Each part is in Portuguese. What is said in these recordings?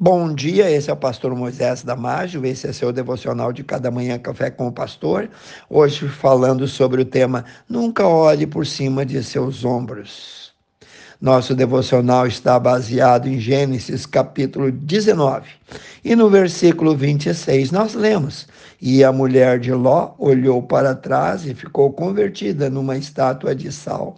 Bom dia, esse é o pastor Moisés Damásio, esse é seu devocional de cada manhã café com o pastor. Hoje falando sobre o tema Nunca olhe por cima de seus ombros. Nosso devocional está baseado em Gênesis capítulo 19. E no versículo 26 nós lemos: E a mulher de Ló olhou para trás e ficou convertida numa estátua de sal.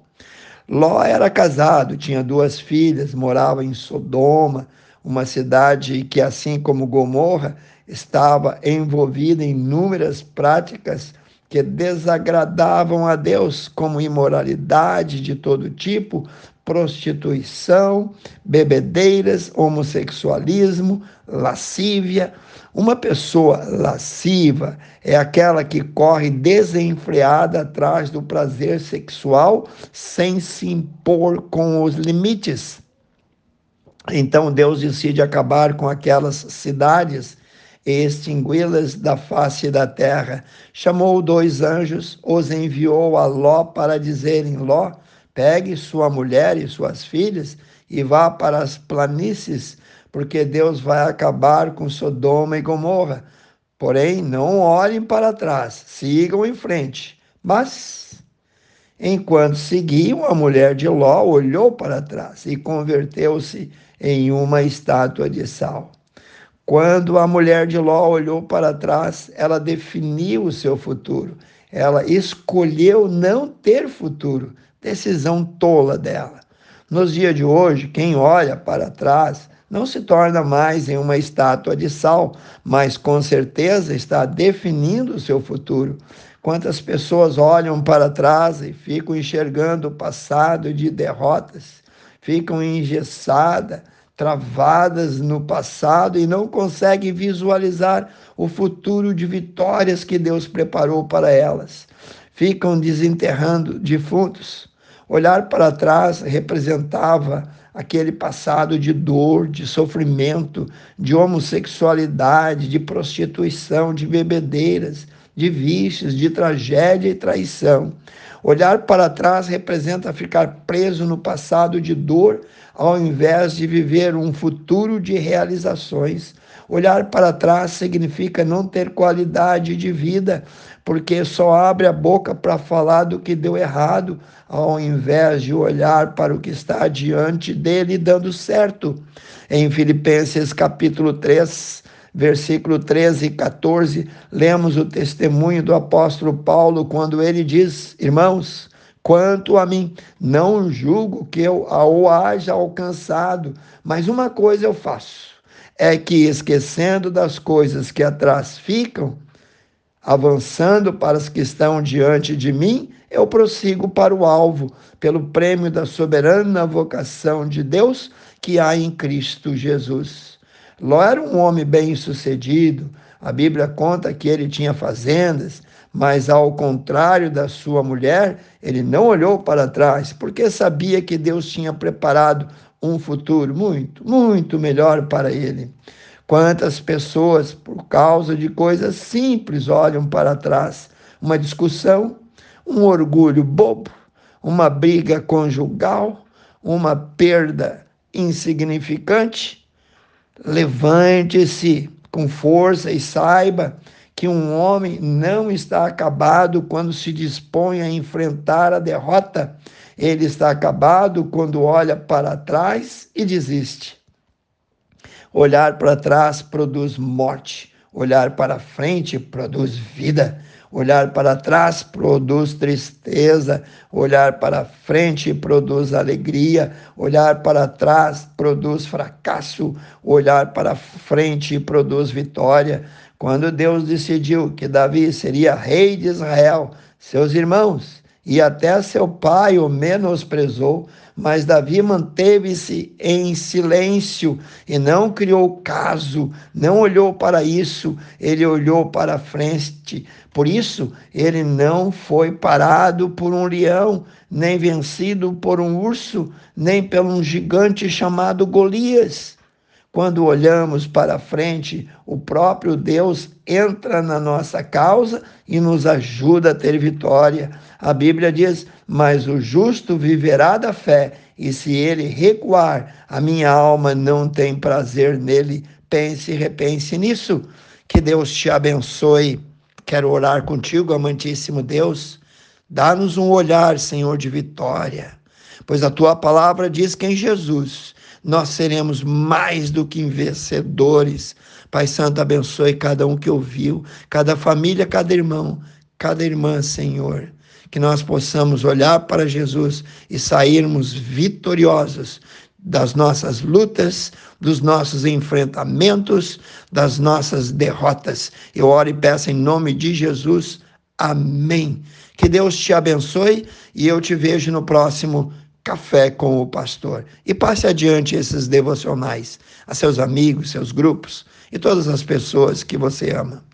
Ló era casado, tinha duas filhas, morava em Sodoma uma cidade que, assim como Gomorra, estava envolvida em inúmeras práticas que desagradavam a Deus, como imoralidade de todo tipo, prostituição, bebedeiras, homossexualismo, lascívia. Uma pessoa lasciva é aquela que corre desenfreada atrás do prazer sexual sem se impor com os limites. Então Deus decide acabar com aquelas cidades e extingui-las da face da terra. Chamou dois anjos, os enviou a Ló para dizerem: Ló, pegue sua mulher e suas filhas e vá para as planícies, porque Deus vai acabar com Sodoma e Gomorra. Porém, não olhem para trás, sigam em frente. Mas Enquanto seguiam, a mulher de Ló olhou para trás e converteu-se em uma estátua de sal. Quando a mulher de Ló olhou para trás, ela definiu o seu futuro. Ela escolheu não ter futuro, decisão tola dela. Nos dias de hoje, quem olha para trás não se torna mais em uma estátua de sal, mas com certeza está definindo o seu futuro. Quantas pessoas olham para trás e ficam enxergando o passado de derrotas, ficam engessadas, travadas no passado e não conseguem visualizar o futuro de vitórias que Deus preparou para elas. Ficam desenterrando defuntos. Olhar para trás representava aquele passado de dor, de sofrimento, de homossexualidade, de prostituição, de bebedeiras, de vícios, de tragédia e traição. Olhar para trás representa ficar preso no passado de dor, ao invés de viver um futuro de realizações. Olhar para trás significa não ter qualidade de vida, porque só abre a boca para falar do que deu errado, ao invés de olhar para o que está diante dele dando certo. Em Filipenses capítulo 3, versículo 13 e 14, lemos o testemunho do apóstolo Paulo quando ele diz: Irmãos, quanto a mim, não julgo que eu o haja alcançado, mas uma coisa eu faço, é que esquecendo das coisas que atrás ficam, avançando para as que estão diante de mim, eu prossigo para o alvo, pelo prêmio da soberana vocação de Deus que há em Cristo Jesus. Ló era um homem bem-sucedido. A Bíblia conta que ele tinha fazendas, mas ao contrário da sua mulher, ele não olhou para trás, porque sabia que Deus tinha preparado um futuro muito, muito melhor para ele. Quantas pessoas, por causa de coisas simples, olham para trás? Uma discussão, um orgulho bobo, uma briga conjugal, uma perda insignificante Levante-se com força e saiba que um homem não está acabado quando se dispõe a enfrentar a derrota. Ele está acabado quando olha para trás e desiste. Olhar para trás produz morte, olhar para frente produz vida. Olhar para trás produz tristeza, olhar para frente produz alegria, olhar para trás produz fracasso, olhar para frente produz vitória. Quando Deus decidiu que Davi seria rei de Israel, seus irmãos e até seu pai o menosprezou, mas Davi manteve-se em silêncio e não criou caso, não olhou para isso, ele olhou para frente. Por isso, ele não foi parado por um leão, nem vencido por um urso, nem por um gigante chamado Golias. Quando olhamos para frente, o próprio Deus entra na nossa causa e nos ajuda a ter vitória. A Bíblia diz: Mas o justo viverá da fé, e se ele recuar, a minha alma não tem prazer nele. Pense e repense nisso. Que Deus te abençoe. Quero orar contigo, amantíssimo Deus. Dá-nos um olhar, Senhor, de vitória, pois a tua palavra diz que em Jesus nós seremos mais do que vencedores. Pai Santo, abençoe cada um que ouviu, cada família, cada irmão, cada irmã, Senhor. Que nós possamos olhar para Jesus e sairmos vitoriosos das nossas lutas, dos nossos enfrentamentos, das nossas derrotas. Eu oro e peço em nome de Jesus. Amém. Que Deus te abençoe e eu te vejo no próximo Café com o Pastor. E passe adiante esses devocionais a seus amigos, seus grupos e todas as pessoas que você ama.